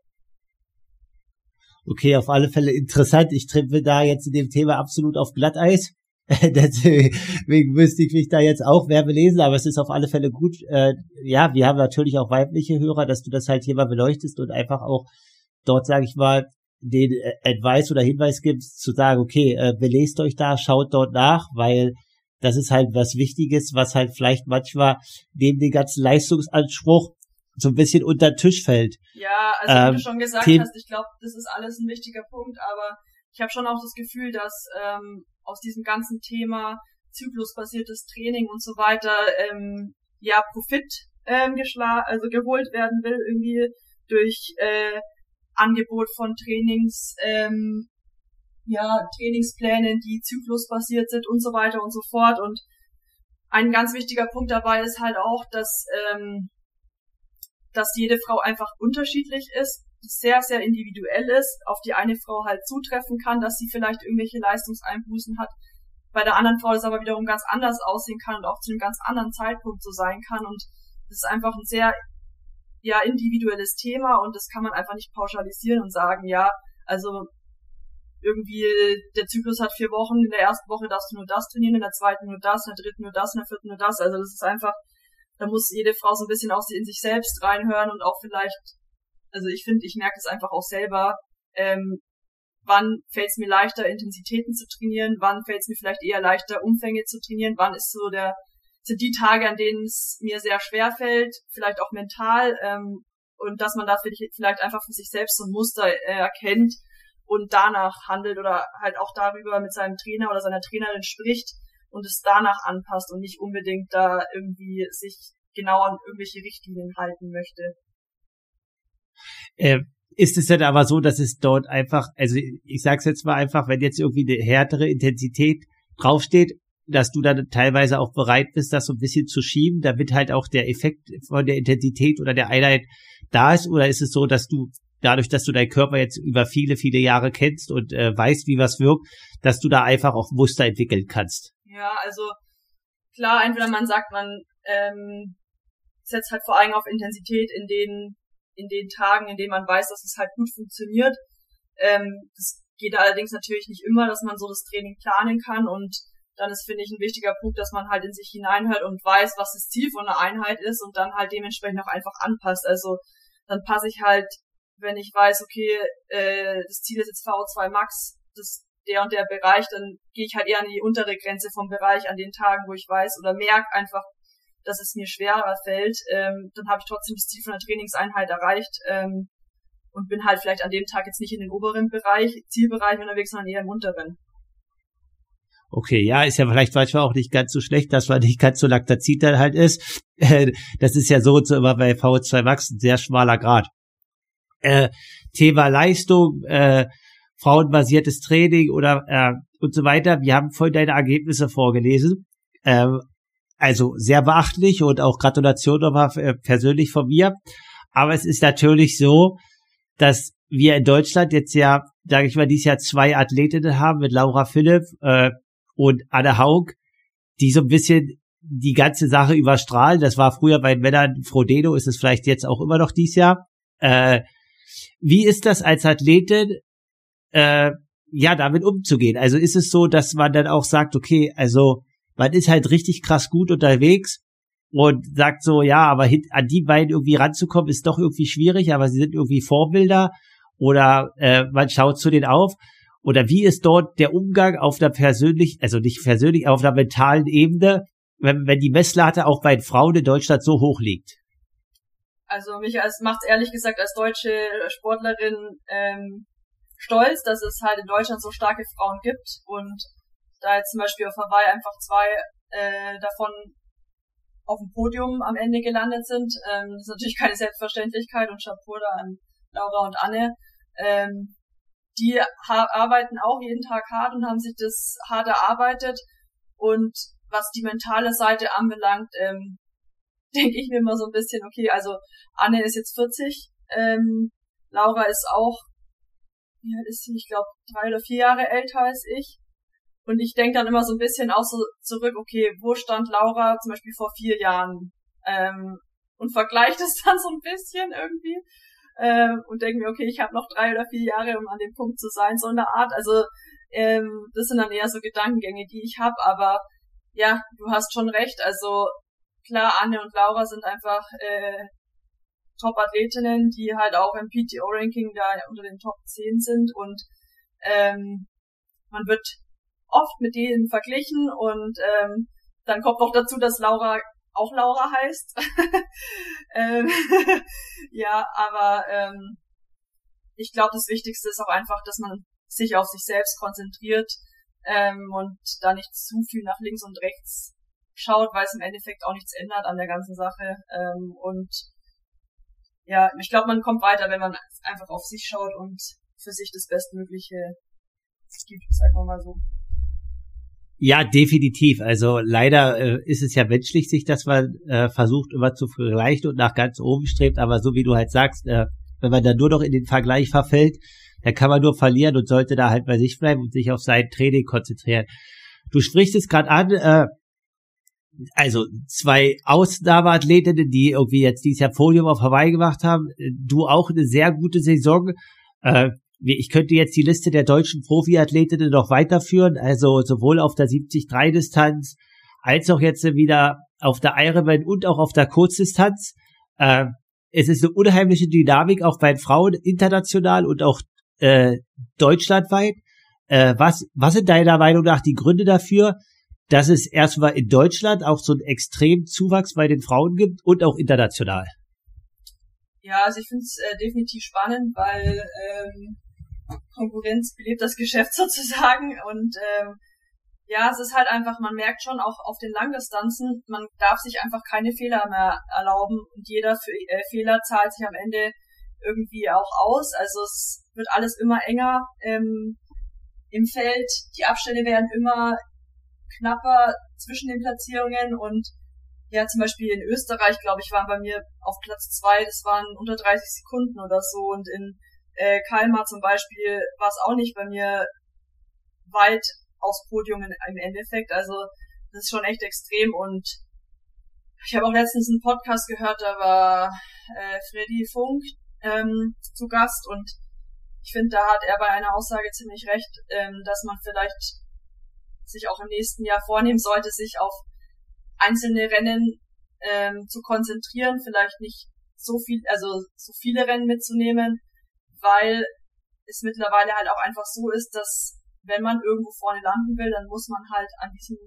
Okay, auf alle Fälle interessant. Ich trippe da jetzt in dem Thema absolut auf Glatteis. Deswegen müsste ich mich da jetzt auch mehr belesen, aber es ist auf alle Fälle gut. Äh, ja, wir haben natürlich auch weibliche Hörer, dass du das halt hier mal beleuchtest und einfach auch dort, sage ich mal, den äh, Advice oder Hinweis gibst, zu sagen, okay, äh, belest euch da, schaut dort nach, weil das ist halt was Wichtiges, was halt vielleicht manchmal neben dem ganzen Leistungsanspruch so ein bisschen unter den Tisch fällt. Ja, also ähm, wie du schon gesagt hast, ich glaube, das ist alles ein wichtiger Punkt, aber ich habe schon auch das Gefühl, dass ähm, aus diesem ganzen Thema zyklusbasiertes Training und so weiter ähm, ja Profit ähm, geschlagen, also geholt werden will irgendwie durch äh, Angebot von Trainings, ähm, ja Trainingsplänen, die zyklusbasiert sind und so weiter und so fort und ein ganz wichtiger Punkt dabei ist halt auch, dass ähm, dass jede Frau einfach unterschiedlich ist sehr, sehr individuell ist, auf die eine Frau halt zutreffen kann, dass sie vielleicht irgendwelche Leistungseinbußen hat, bei der anderen Frau das aber wiederum ganz anders aussehen kann und auch zu einem ganz anderen Zeitpunkt so sein kann und das ist einfach ein sehr ja individuelles Thema und das kann man einfach nicht pauschalisieren und sagen, ja, also irgendwie der Zyklus hat vier Wochen, in der ersten Woche darfst du nur das trainieren, in der zweiten nur das, in der dritten nur das, in der vierten nur das. Also das ist einfach, da muss jede Frau so ein bisschen auch in sich selbst reinhören und auch vielleicht also ich finde, ich merke es einfach auch selber, ähm, wann fällt es mir leichter, Intensitäten zu trainieren, wann fällt es mir vielleicht eher leichter, Umfänge zu trainieren, wann ist so der, sind die Tage, an denen es mir sehr schwer fällt, vielleicht auch mental, ähm, und dass man da vielleicht einfach für sich selbst so ein Muster äh, erkennt und danach handelt oder halt auch darüber mit seinem Trainer oder seiner Trainerin spricht und es danach anpasst und nicht unbedingt da irgendwie sich genau an irgendwelche Richtlinien halten möchte. Äh, ist es denn aber so, dass es dort einfach, also ich sag's jetzt mal einfach, wenn jetzt irgendwie eine härtere Intensität draufsteht, dass du dann teilweise auch bereit bist, das so ein bisschen zu schieben, damit halt auch der Effekt von der Intensität oder der Einheit da ist? Oder ist es so, dass du dadurch, dass du deinen Körper jetzt über viele, viele Jahre kennst und äh, weißt, wie was wirkt, dass du da einfach auch Muster entwickeln kannst? Ja, also klar, entweder man sagt, man ähm, setzt halt vor allem auf Intensität in den in den Tagen, in denen man weiß, dass es halt gut funktioniert. Ähm, das geht allerdings natürlich nicht immer, dass man so das Training planen kann und dann ist, finde ich, ein wichtiger Punkt, dass man halt in sich hineinhört und weiß, was das Ziel von einer Einheit ist und dann halt dementsprechend auch einfach anpasst. Also dann passe ich halt, wenn ich weiß, okay, äh, das Ziel ist jetzt VO2 Max, das der und der Bereich, dann gehe ich halt eher an die untere Grenze vom Bereich an den Tagen, wo ich weiß oder merke einfach, dass es mir schwerer fällt, ähm, dann habe ich trotzdem das Ziel von der Trainingseinheit erreicht ähm, und bin halt vielleicht an dem Tag jetzt nicht in den oberen Bereich, Zielbereich unterwegs, sondern eher im unteren. Okay, ja, ist ja vielleicht manchmal auch nicht ganz so schlecht, dass man nicht ganz so Laktazid dann halt ist. Das ist ja so immer bei VO2 Max ein sehr schmaler Grad. Äh, Thema Leistung, äh, frauenbasiertes Training oder äh, und so weiter. Wir haben voll deine Ergebnisse vorgelesen. Ähm, also sehr beachtlich und auch Gratulation nochmal äh, persönlich von mir. Aber es ist natürlich so, dass wir in Deutschland jetzt ja, sage ich mal, dieses Jahr zwei Athletinnen haben mit Laura Philipp äh, und Anne Haug, die so ein bisschen die ganze Sache überstrahlen. Das war früher bei den Männern Frodeno, ist es vielleicht jetzt auch immer noch dieses Jahr. Äh, wie ist das als Athletin? Äh, ja, damit umzugehen. Also ist es so, dass man dann auch sagt, okay, also man ist halt richtig krass gut unterwegs und sagt so, ja, aber an die beiden irgendwie ranzukommen ist doch irgendwie schwierig, aber sie sind irgendwie Vorbilder oder äh, man schaut zu denen auf. Oder wie ist dort der Umgang auf der persönlichen, also nicht persönlich, auf der mentalen Ebene, wenn, wenn die Messlatte auch bei Frauen in Deutschland so hoch liegt? Also mich als macht's ehrlich gesagt als deutsche Sportlerin ähm, stolz, dass es halt in Deutschland so starke Frauen gibt und da jetzt zum Beispiel auf Hawaii einfach zwei äh, davon auf dem Podium am Ende gelandet sind. Ähm, das ist natürlich keine Selbstverständlichkeit und Chapeau da an Laura und Anne. Ähm, die arbeiten auch jeden Tag hart und haben sich das hart erarbeitet. Und was die mentale Seite anbelangt, ähm, denke ich mir immer so ein bisschen, okay, also Anne ist jetzt 40, ähm, Laura ist auch, alt ist sie? Ich glaube, drei oder vier Jahre älter als ich. Und ich denke dann immer so ein bisschen auch so zurück, okay, wo stand Laura zum Beispiel vor vier Jahren? Ähm, und vergleicht es dann so ein bisschen irgendwie. Ähm, und denke mir, okay, ich habe noch drei oder vier Jahre, um an dem Punkt zu sein, so in der Art. Also ähm, das sind dann eher so Gedankengänge, die ich habe. Aber ja, du hast schon recht. Also klar, Anne und Laura sind einfach äh, Top-Athletinnen, die halt auch im PTO-Ranking da unter den Top 10 sind und ähm, man wird oft mit denen verglichen und ähm, dann kommt noch dazu, dass Laura auch Laura heißt. ähm, ja, aber ähm, ich glaube, das Wichtigste ist auch einfach, dass man sich auf sich selbst konzentriert ähm, und da nicht zu viel nach links und rechts schaut, weil es im Endeffekt auch nichts ändert an der ganzen Sache. Ähm, und ja, ich glaube, man kommt weiter, wenn man einfach auf sich schaut und für sich das Bestmögliche gibt, sagen wir mal so. Ja, definitiv. Also leider äh, ist es ja menschlich, sich das man äh, versucht immer zu vergleichen und nach ganz oben strebt. Aber so wie du halt sagst, äh, wenn man da nur noch in den Vergleich verfällt, dann kann man nur verlieren und sollte da halt bei sich bleiben und sich auf sein Training konzentrieren. Du sprichst es gerade an, äh, also zwei Ausnahmeathletinnen, die irgendwie jetzt dieses Jahr Podium auf Hawaii gemacht haben. Du auch eine sehr gute Saison. Äh, ich könnte jetzt die Liste der deutschen Profiathletinnen noch weiterführen, also sowohl auf der 70-3-Distanz als auch jetzt wieder auf der Ironman und auch auf der Kurzdistanz. Äh, es ist eine unheimliche Dynamik auch bei Frauen international und auch äh, deutschlandweit. Äh, was, was sind deiner Meinung nach die Gründe dafür, dass es erstmal in Deutschland auch so einen extremen Zuwachs bei den Frauen gibt und auch international? Ja, also ich finde es äh, definitiv spannend, weil ähm, Konkurrenz belebt das Geschäft sozusagen und ähm, ja, es ist halt einfach, man merkt schon auch auf den Langdistanzen, man darf sich einfach keine Fehler mehr erlauben und jeder äh, Fehler zahlt sich am Ende irgendwie auch aus. Also es wird alles immer enger ähm, im Feld, die Abstände werden immer knapper zwischen den Platzierungen und ja, zum Beispiel in Österreich, glaube ich, waren bei mir auf Platz zwei, das waren unter 30 Sekunden oder so. Und in äh, Kalmar zum Beispiel war es auch nicht bei mir weit aufs Podium im Endeffekt. Also das ist schon echt extrem. Und ich habe auch letztens einen Podcast gehört, da war äh, Freddy Funk ähm, zu Gast. Und ich finde, da hat er bei einer Aussage ziemlich recht, ähm, dass man vielleicht sich auch im nächsten Jahr vornehmen sollte, sich auf einzelne Rennen ähm, zu konzentrieren, vielleicht nicht so viel, also so viele Rennen mitzunehmen, weil es mittlerweile halt auch einfach so ist, dass wenn man irgendwo vorne landen will, dann muss man halt an diesem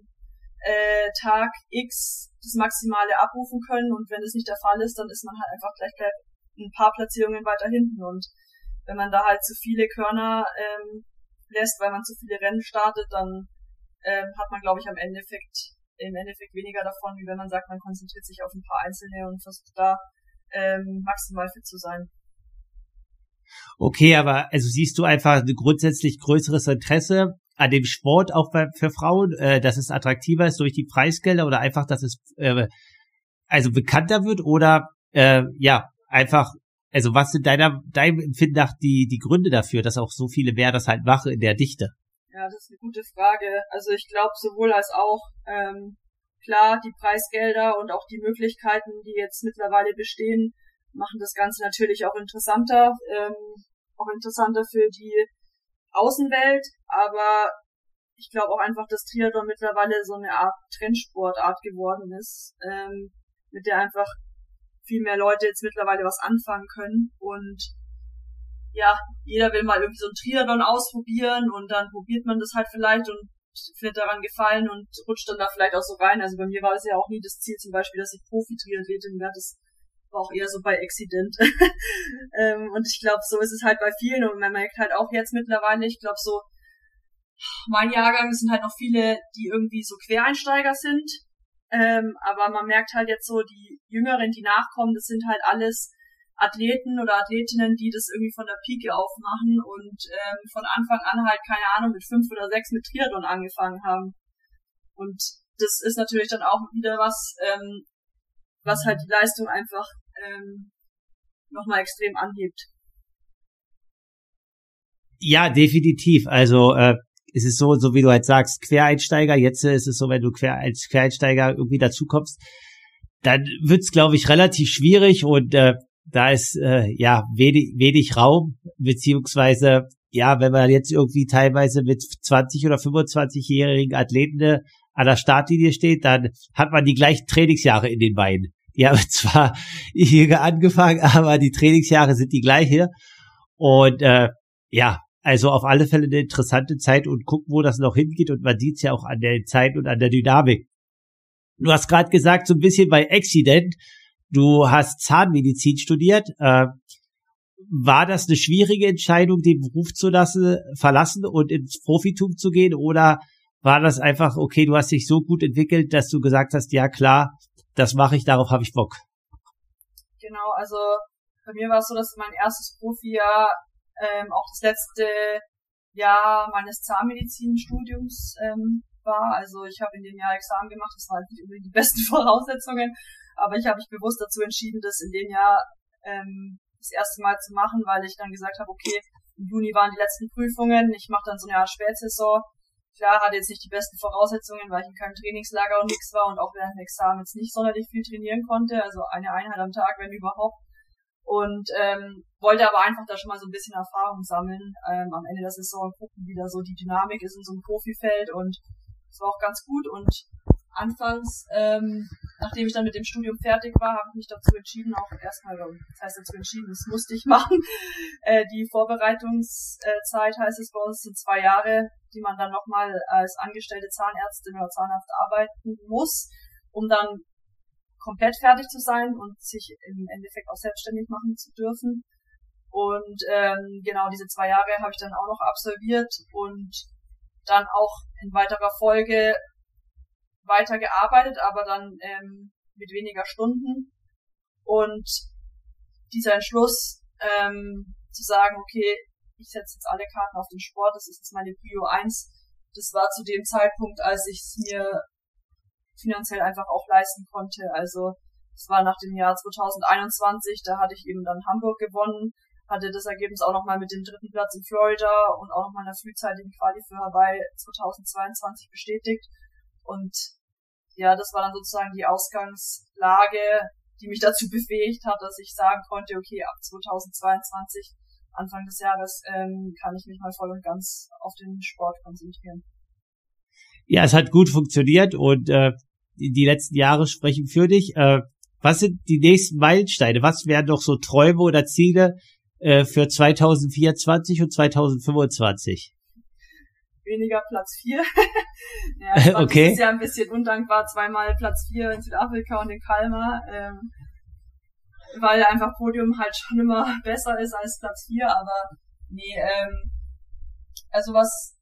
äh, Tag X das Maximale abrufen können und wenn es nicht der Fall ist, dann ist man halt einfach gleich, gleich ein paar Platzierungen weiter hinten und wenn man da halt zu viele Körner ähm, lässt, weil man zu viele Rennen startet, dann ähm, hat man, glaube ich, am Endeffekt im Endeffekt weniger davon, wie wenn man sagt, man konzentriert sich auf ein paar Einzelne und versucht da ähm, maximal fit zu sein. Okay, aber also siehst du einfach ein grundsätzlich größeres Interesse an dem Sport auch bei, für Frauen, äh, dass es attraktiver ist durch die Preisgelder oder einfach, dass es äh, also bekannter wird oder äh, ja einfach also was sind deiner deinem Empfinden nach die die Gründe dafür, dass auch so viele mehr das halt machen in der Dichte? Ja, das ist eine gute Frage. Also ich glaube sowohl als auch ähm, klar die Preisgelder und auch die Möglichkeiten, die jetzt mittlerweile bestehen, machen das Ganze natürlich auch interessanter, ähm, auch interessanter für die Außenwelt, aber ich glaube auch einfach, dass Triathlon mittlerweile so eine Art Trendsportart geworden ist, ähm, mit der einfach viel mehr Leute jetzt mittlerweile was anfangen können und ja, jeder will mal irgendwie so ein Triathlon ausprobieren und dann probiert man das halt vielleicht und findet daran gefallen und rutscht dann da vielleicht auch so rein. Also bei mir war es ja auch nie das Ziel zum Beispiel, dass ich Profi-Triathletin werde. Das war auch eher so bei Accident. ähm, und ich glaube, so ist es halt bei vielen und man merkt halt auch jetzt mittlerweile, ich glaube so, mein Jahrgang sind halt noch viele, die irgendwie so Quereinsteiger sind. Ähm, aber man merkt halt jetzt so, die Jüngeren, die nachkommen, das sind halt alles Athleten oder Athletinnen, die das irgendwie von der Pike aufmachen und ähm, von Anfang an halt, keine Ahnung, mit fünf oder sechs mit Triathlon angefangen haben. Und das ist natürlich dann auch wieder was, ähm, was halt die Leistung einfach ähm, nochmal extrem anhebt. Ja, definitiv. Also äh, es ist so, so wie du halt sagst, Quereinsteiger. Jetzt ist es so, wenn du quer, als Quereinsteiger irgendwie dazu kommst, dann wird's, glaube ich, relativ schwierig und äh, da ist äh, ja wenig, wenig Raum, beziehungsweise ja, wenn man jetzt irgendwie teilweise mit 20 oder 25-jährigen Athleten äh, an der Startlinie steht, dann hat man die gleichen Trainingsjahre in den Beinen. Haben zwar jünger angefangen, aber die Trainingsjahre sind die gleiche. Und äh, ja, also auf alle Fälle eine interessante Zeit und gucken, wo das noch hingeht. Und man sieht es ja auch an der Zeit und an der Dynamik. Du hast gerade gesagt, so ein bisschen bei Accident, Du hast Zahnmedizin studiert. Äh, war das eine schwierige Entscheidung, den Beruf zu lassen, verlassen und ins Profitum zu gehen? Oder war das einfach, okay, du hast dich so gut entwickelt, dass du gesagt hast, ja klar, das mache ich, darauf habe ich Bock? Genau, also bei mir war es so, dass mein erstes Profijahr ähm, auch das letzte Jahr meines Zahnmedizinstudiums ähm, war. Also ich habe in dem Jahr Examen gemacht, das waren nicht unbedingt die besten Voraussetzungen, aber ich habe mich bewusst dazu entschieden, das in dem Jahr ähm, das erste Mal zu machen, weil ich dann gesagt habe, okay, im Juni waren die letzten Prüfungen, ich mache dann so eine Art Spätsaison. Klar, hatte jetzt nicht die besten Voraussetzungen, weil ich in keinem Trainingslager und nichts war und auch während dem Examen jetzt nicht sonderlich viel trainieren konnte, also eine Einheit am Tag, wenn überhaupt. Und ähm, wollte aber einfach da schon mal so ein bisschen Erfahrung sammeln. Ähm, am Ende der Saison gucken, wie da so die Dynamik ist in so einem Profifeld und es war auch ganz gut und anfangs, ähm, nachdem ich dann mit dem Studium fertig war, habe ich mich dazu entschieden, auch erstmal, das heißt dazu entschieden, das musste ich machen. Äh, die Vorbereitungszeit heißt es bei uns sind zwei Jahre, die man dann nochmal als angestellte Zahnärztin oder Zahnarzt arbeiten muss, um dann komplett fertig zu sein und sich im Endeffekt auch selbstständig machen zu dürfen. Und ähm, genau diese zwei Jahre habe ich dann auch noch absolviert und dann auch in weiterer Folge weiter gearbeitet, aber dann ähm, mit weniger Stunden. Und dieser Entschluss ähm, zu sagen, okay, ich setze jetzt alle Karten auf den Sport, das ist jetzt meine Prio 1, das war zu dem Zeitpunkt, als ich es mir finanziell einfach auch leisten konnte. Also es war nach dem Jahr 2021, da hatte ich eben dann Hamburg gewonnen, hatte das Ergebnis auch nochmal mit dem dritten Platz in Florida und auch nochmal einer frühzeitigen Quali für Hawaii 2022 bestätigt. Und ja, das war dann sozusagen die Ausgangslage, die mich dazu befähigt hat, dass ich sagen konnte, okay, ab 2022, Anfang des Jahres, ähm, kann ich mich mal voll und ganz auf den Sport konzentrieren. Ja, es hat gut funktioniert und äh, die, die letzten Jahre sprechen für dich. Äh, was sind die nächsten Meilensteine? Was wären doch so Träume oder Ziele äh, für 2024 und 2025? Weniger Platz 4. ja, okay. Das ist ja ein bisschen undankbar, zweimal Platz 4 in Südafrika und in Kalmar. Ähm, weil einfach Podium halt schon immer besser ist als Platz 4, aber nee, ähm, also was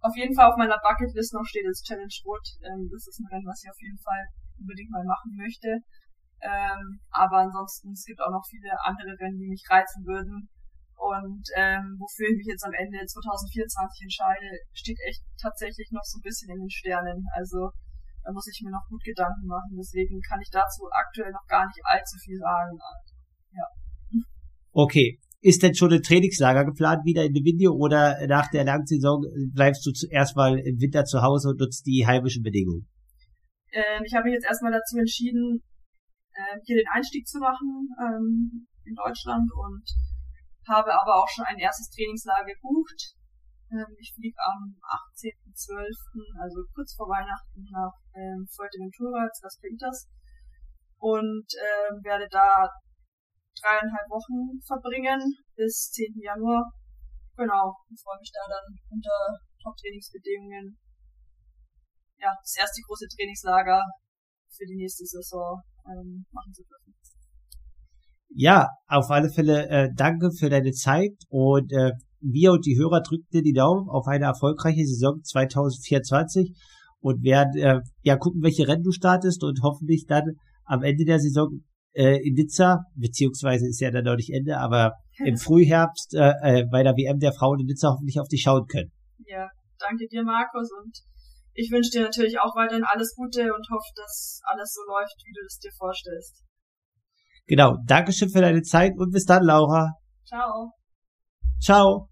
auf jeden Fall auf meiner Bucketlist noch steht, ist Challenge Rot. Ähm, das ist ein Rennen, was ich auf jeden Fall unbedingt mal machen möchte. Ähm, aber ansonsten, es gibt auch noch viele andere Rennen, die mich reizen würden. Und ähm, wofür ich mich jetzt am Ende 2024 entscheide, steht echt tatsächlich noch so ein bisschen in den Sternen. Also da muss ich mir noch gut Gedanken machen. Deswegen kann ich dazu aktuell noch gar nicht allzu viel sagen. Ja. Okay. Ist denn schon ein Trainingslager geplant wieder in dem Video oder nach der Langsaison bleibst du zuerst mal im Winter zu Hause und nutzt die heimischen Bedingungen? Ähm, ich habe mich jetzt erstmal dazu entschieden, äh, hier den Einstieg zu machen ähm, in Deutschland und habe aber auch schon ein erstes Trainingslager gebucht. Ähm, ich fliege am 18.12., also kurz vor Weihnachten, nach ähm, Fuerteventura, Las Pintas und ähm, werde da dreieinhalb Wochen verbringen bis 10. Januar. Genau, und freue mich da dann unter Top-Trainingsbedingungen ja, das erste große Trainingslager für die nächste Saison ähm, machen zu dürfen. Ja, auf alle Fälle äh, danke für deine Zeit und äh, wir und die Hörer drücken dir die Daumen auf eine erfolgreiche Saison 2024 und werden äh, ja gucken, welche Rennen du startest und hoffentlich dann am Ende der Saison äh, in Nizza, beziehungsweise ist ja dann noch nicht Ende, aber im Frühherbst äh, äh, bei der WM der Frauen in Nizza hoffentlich auf dich schauen können. Ja, danke dir, Markus, und ich wünsche dir natürlich auch weiterhin alles Gute und hoffe, dass alles so läuft, wie du es dir vorstellst. Genau, Dankeschön für deine Zeit und bis dann, Laura. Ciao. Ciao.